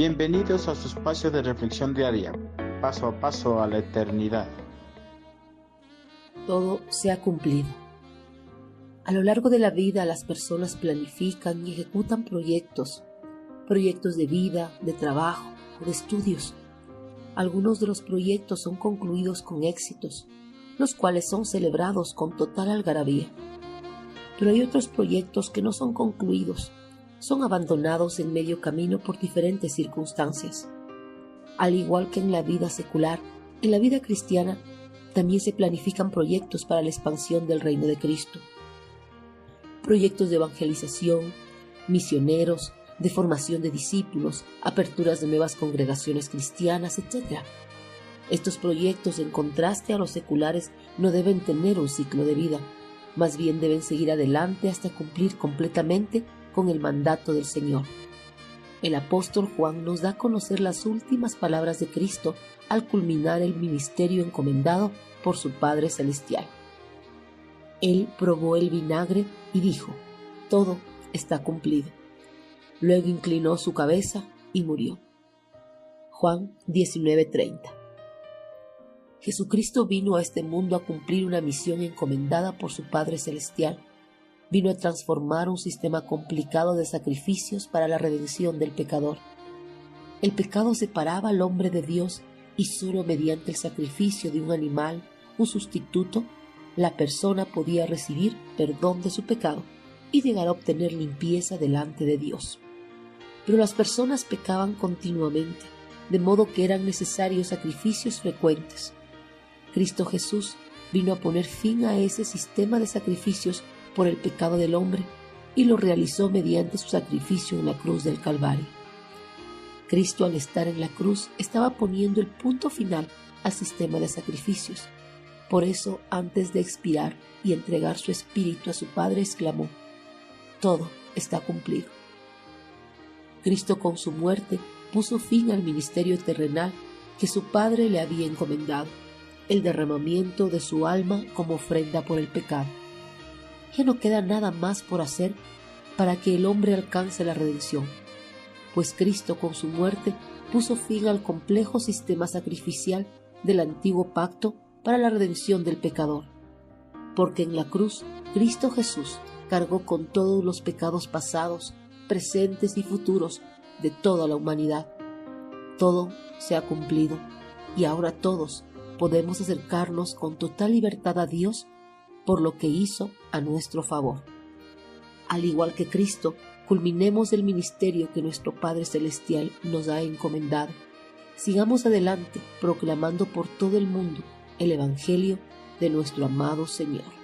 Bienvenidos a su espacio de reflexión diaria, paso a paso a la eternidad. Todo se ha cumplido. A lo largo de la vida las personas planifican y ejecutan proyectos, proyectos de vida, de trabajo o de estudios. Algunos de los proyectos son concluidos con éxitos, los cuales son celebrados con total algarabía. Pero hay otros proyectos que no son concluidos son abandonados en medio camino por diferentes circunstancias. Al igual que en la vida secular, en la vida cristiana también se planifican proyectos para la expansión del reino de Cristo. Proyectos de evangelización, misioneros, de formación de discípulos, aperturas de nuevas congregaciones cristianas, etc. Estos proyectos, en contraste a los seculares, no deben tener un ciclo de vida, más bien deben seguir adelante hasta cumplir completamente con el mandato del Señor. El apóstol Juan nos da a conocer las últimas palabras de Cristo al culminar el ministerio encomendado por su Padre Celestial. Él probó el vinagre y dijo, todo está cumplido. Luego inclinó su cabeza y murió. Juan 19:30 Jesucristo vino a este mundo a cumplir una misión encomendada por su Padre Celestial vino a transformar un sistema complicado de sacrificios para la redención del pecador. El pecado separaba al hombre de Dios y solo mediante el sacrificio de un animal, un sustituto, la persona podía recibir perdón de su pecado y llegar a obtener limpieza delante de Dios. Pero las personas pecaban continuamente, de modo que eran necesarios sacrificios frecuentes. Cristo Jesús vino a poner fin a ese sistema de sacrificios por el pecado del hombre y lo realizó mediante su sacrificio en la cruz del Calvario. Cristo al estar en la cruz estaba poniendo el punto final al sistema de sacrificios. Por eso, antes de expirar y entregar su espíritu a su Padre, exclamó, Todo está cumplido. Cristo con su muerte puso fin al ministerio terrenal que su Padre le había encomendado, el derramamiento de su alma como ofrenda por el pecado ya no queda nada más por hacer para que el hombre alcance la redención, pues Cristo con su muerte puso fin al complejo sistema sacrificial del antiguo pacto para la redención del pecador, porque en la cruz Cristo Jesús cargó con todos los pecados pasados, presentes y futuros de toda la humanidad. Todo se ha cumplido y ahora todos podemos acercarnos con total libertad a Dios por lo que hizo a nuestro favor. Al igual que Cristo, culminemos el ministerio que nuestro Padre Celestial nos ha encomendado. Sigamos adelante proclamando por todo el mundo el Evangelio de nuestro amado Señor.